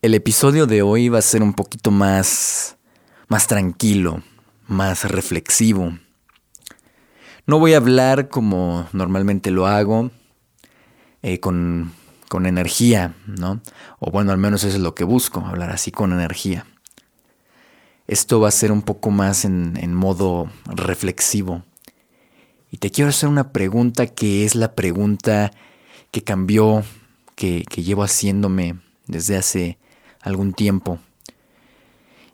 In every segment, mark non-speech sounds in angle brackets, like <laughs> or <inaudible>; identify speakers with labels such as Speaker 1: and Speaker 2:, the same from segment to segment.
Speaker 1: El episodio de hoy va a ser un poquito más, más tranquilo, más reflexivo. No voy a hablar como normalmente lo hago, eh, con, con energía, ¿no? O bueno, al menos eso es lo que busco, hablar así con energía. Esto va a ser un poco más en, modo reflexivo. Y te quiero hacer una pregunta que es la pregunta que cambió, que, que llevo haciéndome desde hace algún tiempo.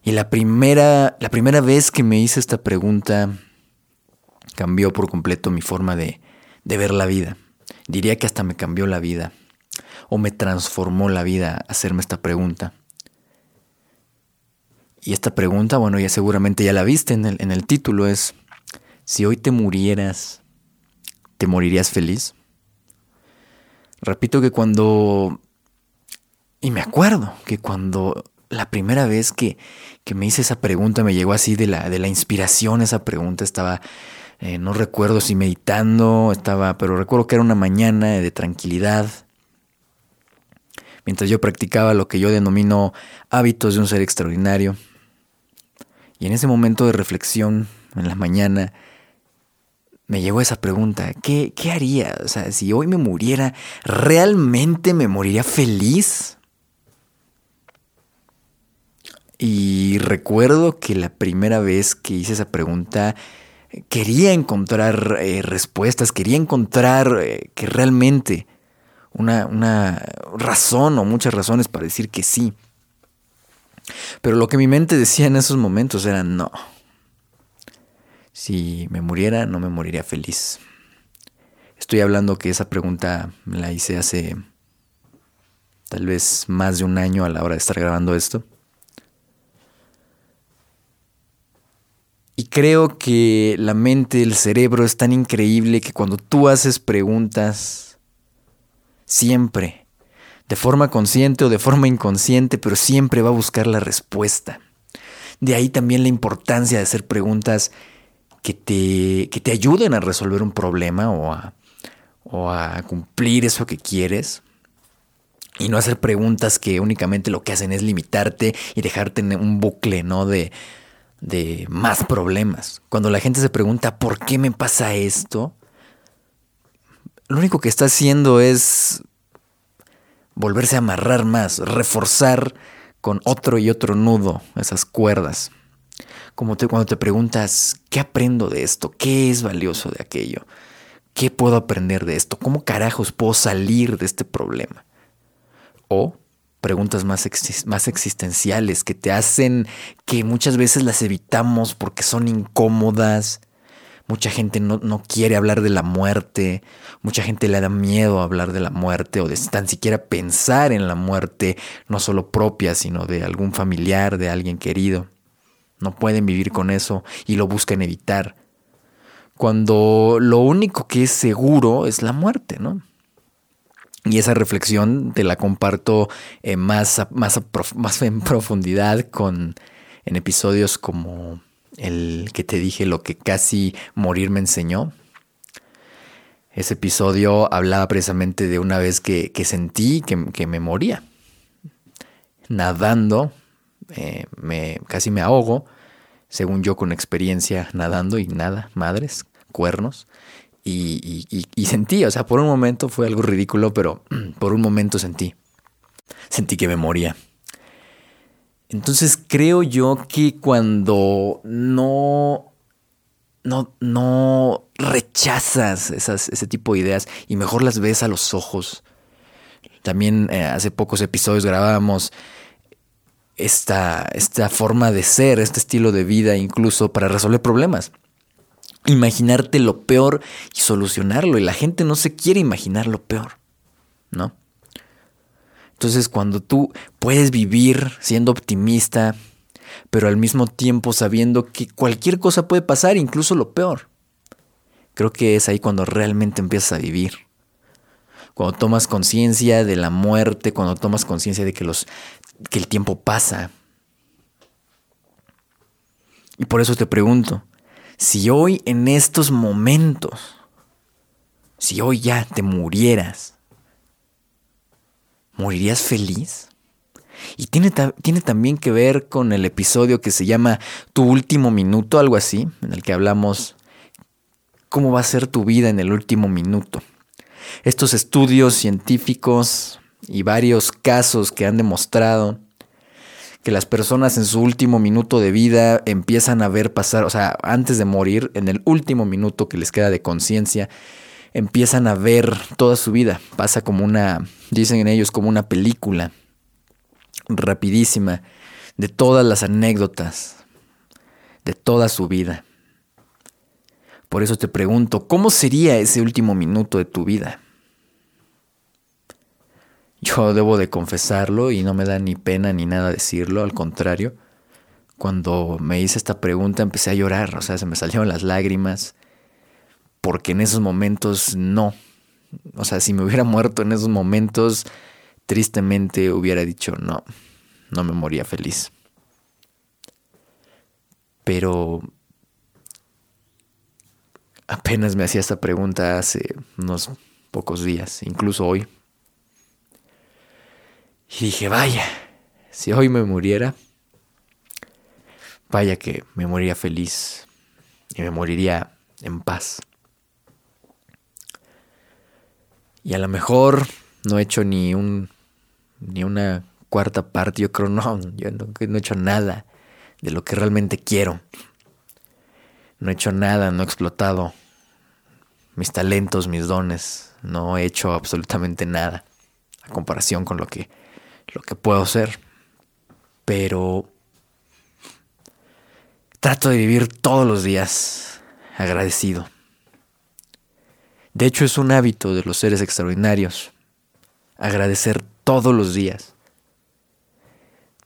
Speaker 1: Y la primera, la primera vez que me hice esta pregunta cambió por completo mi forma de, de ver la vida. Diría que hasta me cambió la vida o me transformó la vida hacerme esta pregunta. Y esta pregunta, bueno, ya seguramente ya la viste en el, en el título, es, si hoy te murieras, ¿te morirías feliz? Repito que cuando... Y me acuerdo que cuando la primera vez que, que me hice esa pregunta me llegó así de la, de la inspiración esa pregunta, estaba eh, no recuerdo si meditando, estaba, pero recuerdo que era una mañana de tranquilidad. Mientras yo practicaba lo que yo denomino hábitos de un ser extraordinario. Y en ese momento de reflexión, en la mañana, me llegó esa pregunta, ¿qué, ¿qué haría? O sea, si hoy me muriera, ¿realmente me moriría feliz? Y recuerdo que la primera vez que hice esa pregunta, quería encontrar eh, respuestas, quería encontrar eh, que realmente una, una razón o muchas razones para decir que sí. Pero lo que mi mente decía en esos momentos era no. Si me muriera, no me moriría feliz. Estoy hablando que esa pregunta me la hice hace tal vez más de un año a la hora de estar grabando esto. Y creo que la mente, el cerebro es tan increíble que cuando tú haces preguntas, siempre, de forma consciente o de forma inconsciente, pero siempre va a buscar la respuesta. De ahí también la importancia de hacer preguntas que te, que te ayuden a resolver un problema o a, o a cumplir eso que quieres. Y no hacer preguntas que únicamente lo que hacen es limitarte y dejarte en un bucle, ¿no? De, de más problemas. Cuando la gente se pregunta, ¿por qué me pasa esto? Lo único que está haciendo es volverse a amarrar más, reforzar con otro y otro nudo esas cuerdas. Como cuando te preguntas, ¿qué aprendo de esto? ¿Qué es valioso de aquello? ¿Qué puedo aprender de esto? ¿Cómo carajos puedo salir de este problema? O preguntas más, más existenciales que te hacen que muchas veces las evitamos porque son incómodas. Mucha gente no, no, quiere hablar de la muerte, mucha gente le da miedo hablar de la muerte o de tan siquiera pensar en la muerte, no solo propia, sino de algún familiar, de alguien querido. No pueden vivir con eso y lo buscan evitar. Cuando lo único que es seguro es la muerte, ¿no? Y esa reflexión te la comparto eh, más, más, más en profundidad con, en episodios como el que te dije lo que casi morir me enseñó. Ese episodio hablaba precisamente de una vez que, sentí que, me moría. Nadando, eh, me, casi me ahogo, según yo con experiencia nadando y nada, madres, cuernos. Y, sentí, o sea, por un momento fue algo ridículo, pero <clears throat> por un momento sentí, sentí que me moría. Entonces creo yo que cuando no, no, no rechazas esas, ese tipo de ideas y mejor las ves a los ojos. También eh, hace pocos episodios grabábamos esta, esta forma de ser, este estilo de vida incluso para resolver problemas imaginarte lo peor y solucionarlo. Y la gente no se quiere imaginar lo peor, ¿no? Entonces cuando tú puedes vivir siendo optimista, pero al mismo tiempo sabiendo que cualquier cosa puede pasar, incluso lo peor, creo que es ahí cuando realmente empiezas a vivir. Cuando tomas conciencia de la muerte, cuando tomas conciencia de que, los, que el tiempo pasa. Y por eso te pregunto, si hoy en estos momentos, si hoy ya te murieras, ¿morirías feliz? Y tiene, tiene también que ver con el episodio que se llama Tu último minuto, algo así, en el que hablamos cómo va a ser tu vida en el último minuto. Estos estudios científicos y varios casos que han demostrado que las personas en su último minuto de vida empiezan a ver pasar, o sea, antes de morir, en el último minuto que les queda de conciencia, empiezan a ver toda su vida. Pasa como una, dicen en ellos, como una película rapidísima de todas las anécdotas de toda su vida. Por eso te pregunto, ¿cómo sería ese último minuto de tu vida? Yo debo de confesarlo y no me da ni pena ni nada decirlo, al contrario. Cuando me hice esta pregunta empecé a llorar, o sea, se me salieron las lágrimas, porque en esos momentos no. O sea, si me hubiera muerto en esos momentos, tristemente hubiera dicho no, no me moría feliz. Pero apenas me hacía esta pregunta hace unos pocos días, incluso hoy. Y dije, vaya, si hoy me muriera, vaya que me moriría feliz y me moriría en paz. Y a lo mejor no he hecho ni un ni una cuarta parte, yo creo <laughs> no, yo no, no he hecho nada de lo que realmente quiero. No he hecho nada, no he explotado mis talentos, mis dones, no he hecho absolutamente nada a comparación con lo que lo que puedo ser, pero trato de vivir todos los días agradecido. De hecho, es un hábito de los seres extraordinarios agradecer todos los días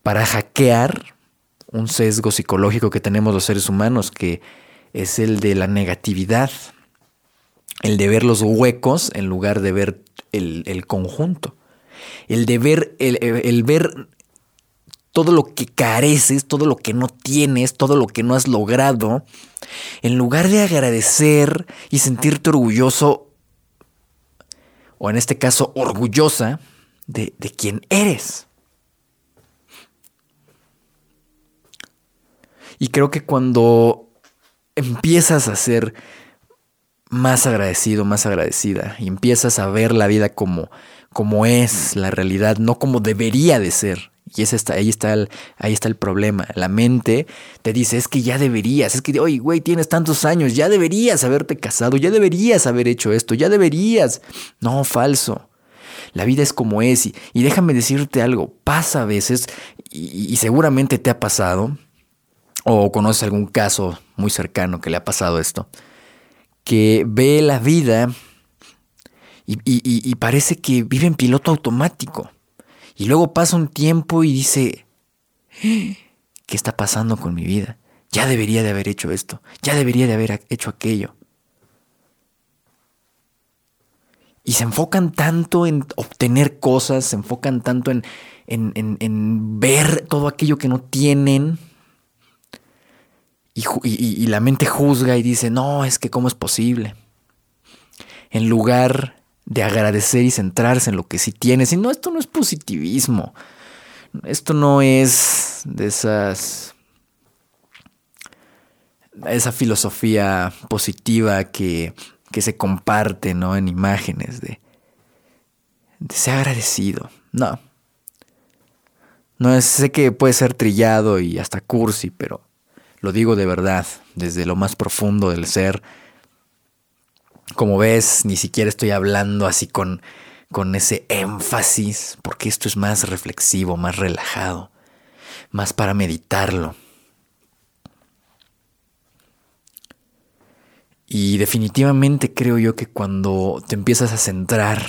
Speaker 1: para hackear un sesgo psicológico que tenemos los seres humanos, que es el de la negatividad, el de ver los huecos en lugar de ver el, el conjunto el de ver, el, ver todo lo que careces, todo lo que no tienes, todo lo que no has logrado, en lugar de agradecer y sentirte orgulloso, o en este caso orgullosa, de, de quién eres. Y creo que cuando empiezas a ser más agradecido, más agradecida, y empiezas a ver la vida como como es la realidad, no como debería de ser. Y ese está, ahí, está el, ahí está el problema. La mente te dice, es que ya deberías, es que, oye, güey, tienes tantos años, ya deberías haberte casado, ya deberías haber hecho esto, ya deberías. No, falso. La vida es como es. Y, déjame decirte algo, pasa a veces, y, y seguramente te ha pasado, o conoces algún caso muy cercano que le ha pasado esto, que ve la vida y, parece que vive en piloto automático. Y luego pasa un tiempo y dice, ¿qué está pasando con mi vida? Ya debería de haber hecho esto, ya debería de haber hecho aquello. Y se enfocan tanto en obtener cosas, se enfocan tanto en, en, ver todo aquello que no tienen. Y, y, la mente juzga y dice, no, es que cómo es posible. En lugar de agradecer y centrarse en lo que sí tienes. Y no, esto no es positivismo. Esto no es de esas. esa filosofía positiva que, que se comparte, ¿no? En imágenes de. de ser agradecido. No. No es, sé que puede ser trillado y hasta cursi, pero lo digo de verdad, desde lo más profundo del ser como ves, ni siquiera estoy hablando así con, con ese énfasis, porque esto es más reflexivo, más relajado, más para meditarlo. Y definitivamente creo yo que cuando te empiezas a centrar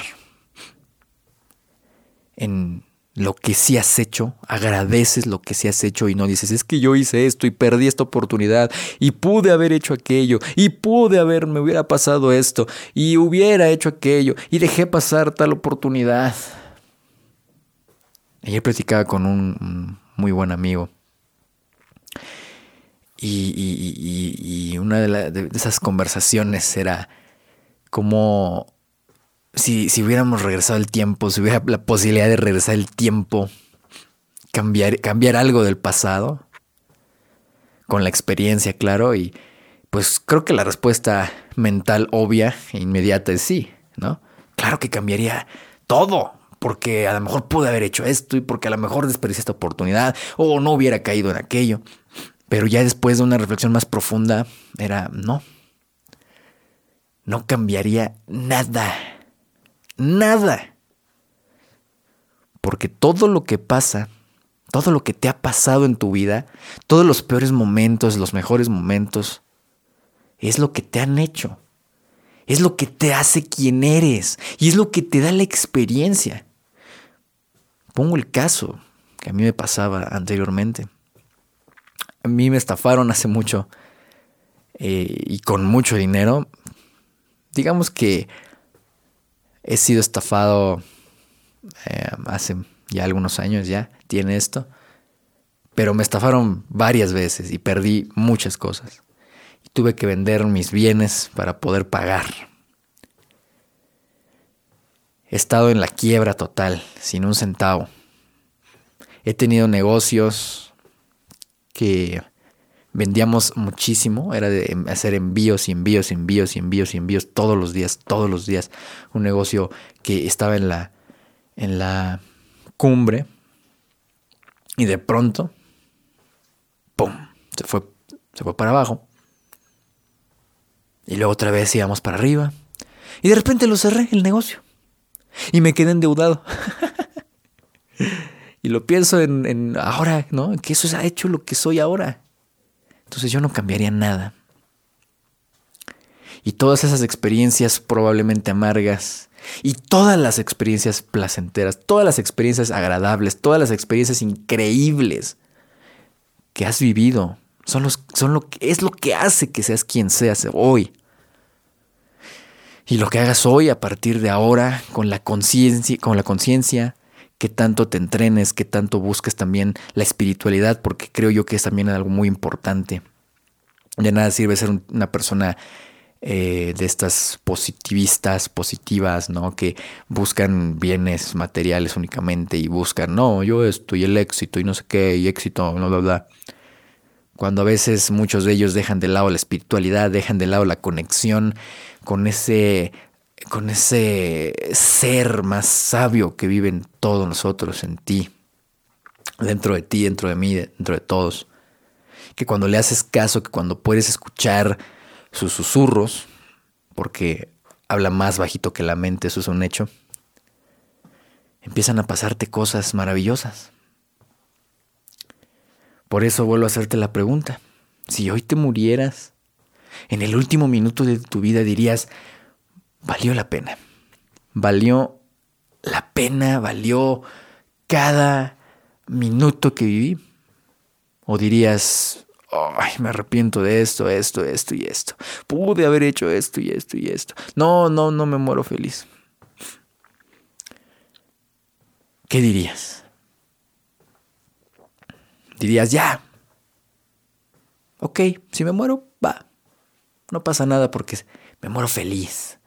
Speaker 1: en lo que sí has hecho, agradeces lo que sí has hecho y no dices, es que yo hice esto y perdí esta oportunidad y pude haber hecho aquello y pude haber, me hubiera pasado esto y hubiera hecho aquello y dejé pasar tal oportunidad. Ayer platicaba con un, muy buen amigo y, una de esas conversaciones era como si, hubiéramos regresado el tiempo, si hubiera la posibilidad de regresar el tiempo, cambiar, cambiar algo del pasado, con la experiencia, claro, y pues creo que la respuesta mental obvia e inmediata es sí, ¿no? Claro que cambiaría todo, porque a lo mejor pude haber hecho esto y porque a lo mejor desperdicié esta oportunidad o no hubiera caído en aquello. Pero ya después de una reflexión más profunda, era no. No cambiaría nada. Nada. Porque todo lo que pasa, todo lo que te ha pasado en tu vida, todos los peores momentos, los mejores momentos, es lo que te han hecho. Es lo que te hace quien eres. Y es lo que te da la experiencia. Pongo el caso que a mí me pasaba anteriormente. A mí me estafaron hace mucho eh, y con mucho dinero. Digamos que he sido estafado eh, hace ya algunos años, ya tiene esto. Pero me estafaron varias veces y perdí muchas cosas. Y tuve que vender mis bienes para poder pagar. He estado en la quiebra total, sin un centavo. He tenido negocios que vendíamos muchísimo, era de hacer envíos y envíos y envíos y envíos y envíos todos los días, todos los días. Un negocio que estaba en la en la cumbre y de pronto, ¡pum! Se fue, se fue para abajo. Y luego otra vez íbamos para arriba. Y de repente lo cerré el negocio. Y me quedé endeudado. <laughs> y lo pienso en, ahora, ¿no? Que eso ha hecho lo que soy ahora. Entonces yo no cambiaría nada. Y todas esas experiencias probablemente amargas y todas las experiencias placenteras, todas las experiencias agradables, todas las experiencias increíbles que has vivido, son, los, son lo es lo que hace que seas quien seas hoy. Y lo que hagas hoy a partir de ahora, con la conciencia, con la conciencia, que tanto te entrenes, que tanto busques también la espiritualidad, porque creo yo que es también algo muy importante. De nada sirve ser una persona eh, de estas positivistas, positivas, ¿no? Que buscan bienes materiales únicamente y buscan, no, yo esto y el éxito y no sé qué, y éxito, bla, bla, bla. Cuando a veces muchos de ellos dejan de lado la espiritualidad, dejan de lado la conexión con ese, con ese ser más sabio que vive en todos nosotros, en ti, dentro de ti, dentro de mí, dentro de todos. Que cuando le haces caso, que cuando puedes escuchar sus susurros, porque habla más bajito que la mente, eso es un hecho, empiezan a pasarte cosas maravillosas. Por eso vuelvo a hacerte la pregunta. Si hoy te murieras, en el último minuto de tu vida dirías, valió la pena. Valió la pena, valió cada minuto que viví. O dirías, ay, me arrepiento de esto, esto, esto y esto. Pude haber hecho esto y esto y esto. No, no, no me muero feliz. ¿Qué dirías? Dirías, ya. Ok, si me muero, va. No pasa nada porque me muero feliz.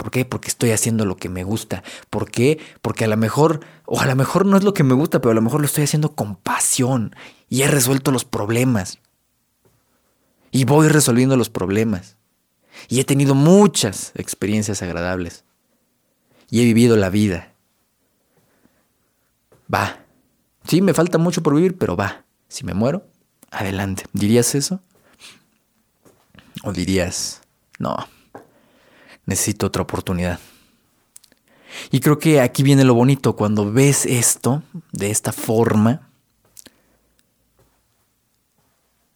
Speaker 1: ¿Por qué? Porque estoy haciendo lo que me gusta. ¿Por qué? Porque a lo mejor, o a lo mejor no es lo que me gusta, pero a lo mejor lo estoy haciendo con pasión y he resuelto los problemas. Y voy resolviendo los problemas. Y he tenido muchas experiencias agradables. Y he vivido la vida. Va. Sí, me falta mucho por vivir, pero va. Si me muero, adelante. ¿Dirías eso? ¿O dirías, no, necesito otra oportunidad. Y creo que aquí viene lo bonito, cuando ves esto de esta forma,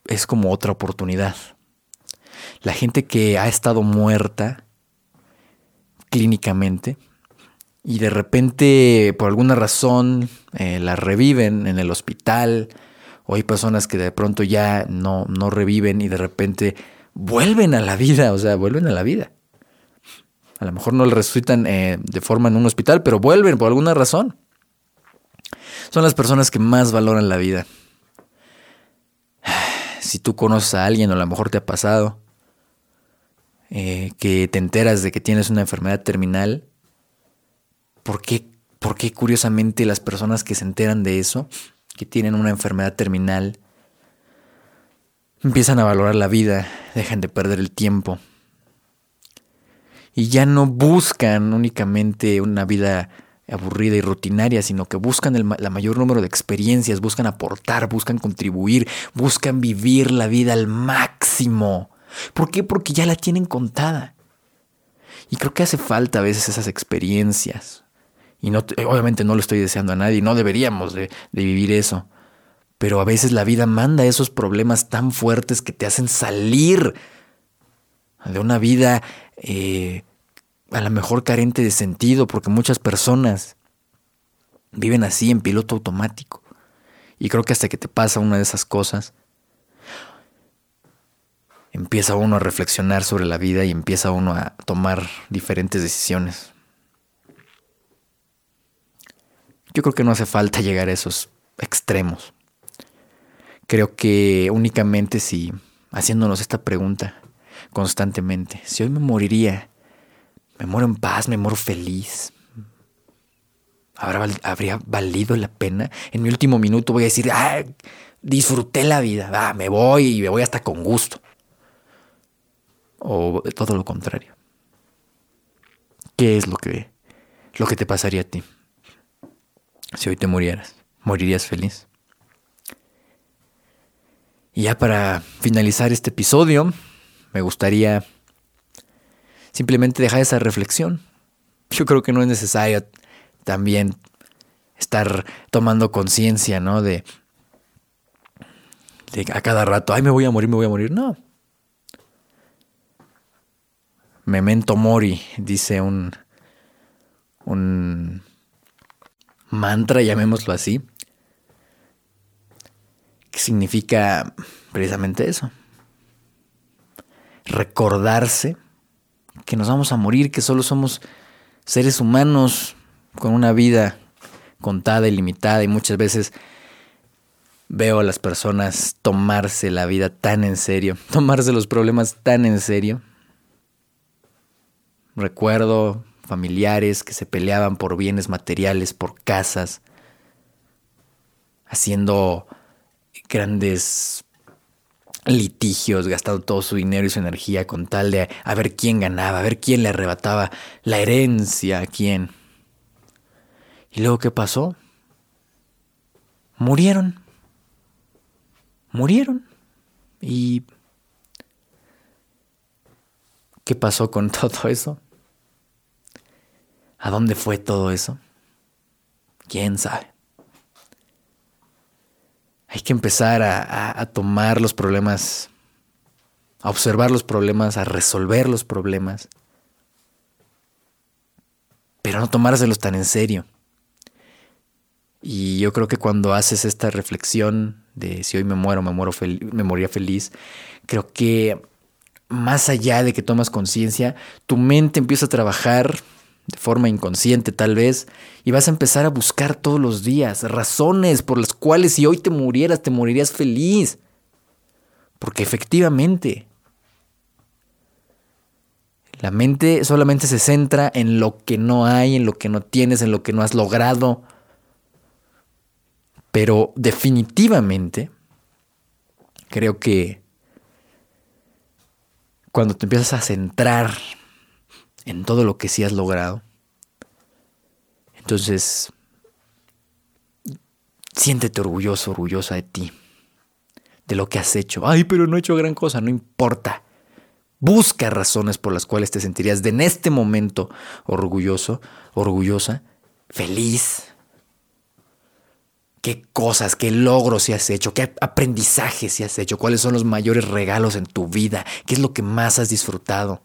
Speaker 1: es como otra oportunidad. La gente que ha estado muerta clínicamente y de repente por alguna razón eh, la reviven en el hospital o hay personas que de pronto ya no, no reviven y de repente vuelven a la vida, o sea, vuelven a la vida. A lo mejor no le resucitan eh, de forma en un hospital, pero vuelven por alguna razón. Son las personas que más valoran la vida. <sighs> Si tú conoces a alguien o a lo mejor te ha pasado, eh, que te enteras de que tienes una enfermedad terminal, ¿por qué, Porque curiosamente las personas que se enteran de eso, que tienen una enfermedad terminal, empiezan a valorar la vida, dejan de perder el tiempo y ya no buscan únicamente una vida aburrida y rutinaria, sino que buscan el la mayor número de experiencias, buscan aportar, buscan contribuir, buscan vivir la vida al máximo. ¿Por qué? Porque ya la tienen contada. Y creo que hace falta a veces esas experiencias. Y no, obviamente no lo estoy deseando a nadie, no deberíamos de, vivir eso. Pero a veces la vida manda esos problemas tan fuertes que te hacen salir de una vida eh, a lo mejor carente de sentido, porque muchas personas viven así en piloto automático. Y creo que hasta que te pasa una de esas cosas, empieza uno a reflexionar sobre la vida y empieza uno a tomar diferentes decisiones. Yo creo que no hace falta llegar a esos extremos. Creo que únicamente si haciéndonos esta pregunta constantemente, si hoy me moriría, me muero en paz, me muero feliz. ¿Habría valido la pena? En mi último minuto voy a decir, ah, disfruté la vida, me voy y me voy hasta con gusto. O todo lo contrario. ¿Qué es lo que, lo que te pasaría a ti? Si hoy te murieras, ¿morirías feliz? Y ya para finalizar este episodio, me gustaría simplemente dejar esa reflexión. Yo creo que no es necesario también estar tomando conciencia, ¿no? De, a cada rato, ay, me voy a morir, me voy a morir. No. Memento mori, dice un, un mantra, llamémoslo así, que significa precisamente eso. Recordarse que nos vamos a morir, que solo somos seres humanos con una vida contada y limitada y muchas veces veo a las personas tomarse la vida tan en serio, <laughs> tomarse los problemas tan en serio. Recuerdo familiares que se peleaban por bienes materiales, por casas, haciendo grandes litigios, gastando todo su dinero y su energía con tal de a ver quién ganaba, a ver quién le arrebataba la herencia a quién. ¿Y luego qué pasó? Murieron. Murieron. ¿Y qué pasó con <laughs> todo eso? ¿A dónde fue todo eso? ¿Quién sabe? Hay que empezar a, tomar los problemas, a observar los problemas, a resolver los problemas, pero no tomárselos tan en serio. Y yo creo que cuando haces esta reflexión de si hoy me muero, me muero me moría feliz, creo que más allá de que tomas conciencia, tu mente empieza a trabajar de forma inconsciente tal vez, y vas a empezar a buscar todos los días razones por las cuales si hoy te murieras, te morirías feliz. Porque efectivamente, la mente solamente se centra en lo que no hay, en lo que no tienes, en lo que no has logrado. Pero definitivamente, creo que cuando te empiezas a centrar en todo lo que sí has logrado. Entonces, siéntete orgulloso, orgullosa de ti, de lo que has hecho. Ay, pero no he hecho gran cosa, no importa. Busca razones por las cuales te sentirías de en este momento orgulloso, orgullosa, feliz. ¿Qué cosas, qué logros se has hecho? ¿Qué aprendizajes se has hecho? ¿Cuáles son los mayores regalos en tu vida? ¿Qué es lo que más has disfrutado?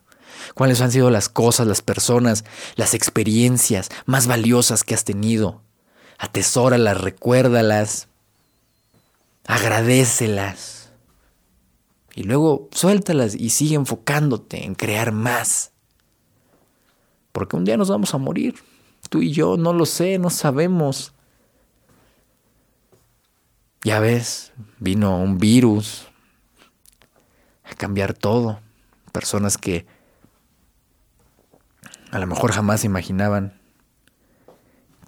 Speaker 1: Cuáles han sido las cosas, las personas, las experiencias más valiosas que has tenido. Atesóralas, recuérdalas, agradecelas. Y luego suéltalas y sigue enfocándote en crear más. Porque un día nos vamos a morir. Tú y yo no lo sé, no sabemos. Ya ves, vino un virus a cambiar todo. Personas que a lo mejor jamás imaginaban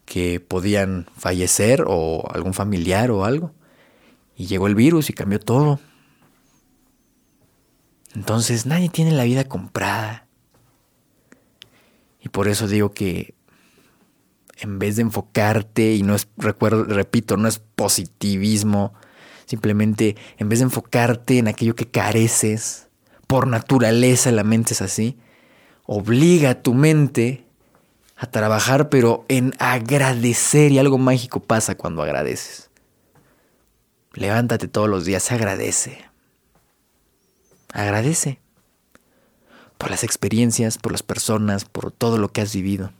Speaker 1: que podían fallecer o algún familiar o algo. Y llegó el virus y cambió todo. Entonces nadie tiene la vida comprada. Y por eso digo que en vez de enfocarte, y no es, recuerdo, repito, no es positivismo, simplemente en vez de enfocarte en aquello que careces, por naturaleza la mente es así, obliga a tu mente a trabajar, pero en agradecer, y algo mágico pasa cuando agradeces. Levántate todos los días, agradece. Agradece por las experiencias, por las personas, por todo lo que has vivido.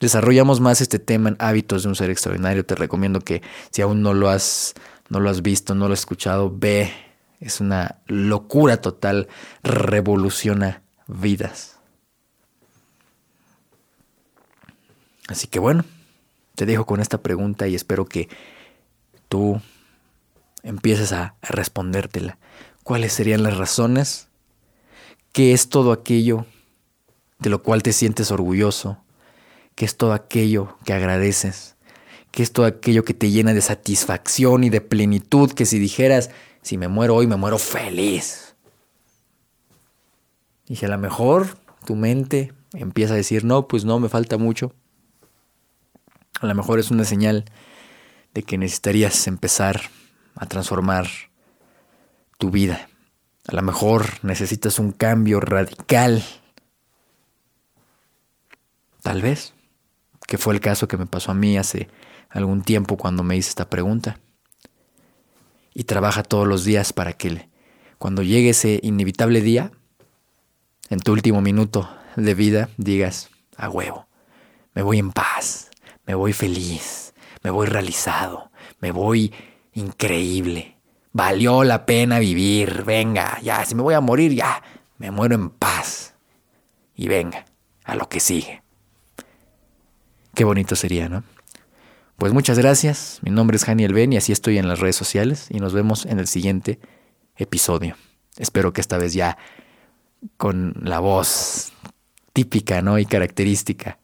Speaker 1: Desarrollamos más este tema en Hábitos de un Ser Extraordinario. Te recomiendo que si aún no lo has, no lo has visto, no lo has escuchado, ve. Es una locura total. Revoluciona vidas. Así que bueno, te dejo con esta pregunta y espero que tú empieces a, respondértela. ¿Cuáles serían las razones? ¿Qué es todo aquello de lo cual te sientes orgulloso? ¿Qué es todo aquello que agradeces? ¿Qué es todo aquello que te llena de satisfacción y de plenitud? Que si dijeras, si me muero hoy, me muero feliz. Y si a lo mejor tu mente empieza a decir, no, pues no, me falta mucho. A lo mejor es una señal de que necesitarías empezar a transformar tu vida. A lo mejor necesitas un cambio radical. Tal vez, que fue el caso que me pasó a mí hace algún tiempo cuando me hice esta pregunta. Y trabaja todos los días para que cuando llegue ese inevitable día, en tu último minuto de vida, digas, a huevo, me voy en paz, me voy feliz, me voy realizado, me voy increíble Valió la pena vivir. Venga, ya, si me voy a morir, ya, me muero en paz. Y venga, a lo que sigue. Qué bonito sería, ¿no? Pues muchas gracias. Mi nombre es Janiel Ben y así estoy en las redes sociales y nos vemos en el siguiente episodio. Espero que esta vez ya con la voz típica, ¿no? Y característica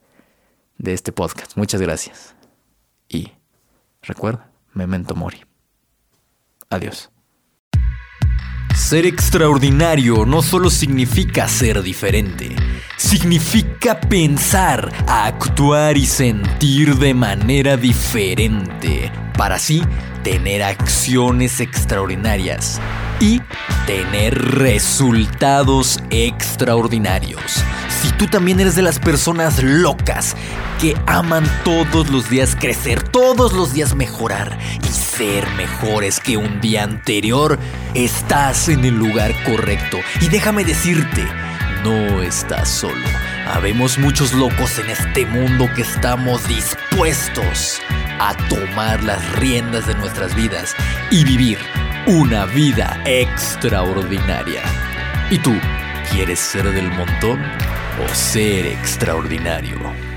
Speaker 1: de este podcast. Muchas gracias. Y recuerda, memento mori. Adiós.
Speaker 2: Ser extraordinario no solo significa ser diferente, significa pensar, actuar y sentir de manera diferente, para así tener acciones extraordinarias y tener resultados extraordinarios. Si tú también eres de las personas locas que aman todos los días crecer, todos los días mejorar y ser mejores que un día anterior, estás en el lugar correcto. Y déjame decirte, no estás solo. Habemos muchos locos en este mundo que estamos dispuestos a tomar las riendas de nuestras vidas y vivir una vida extraordinaria. ¿Y tú quieres ser del montón o ser extraordinario?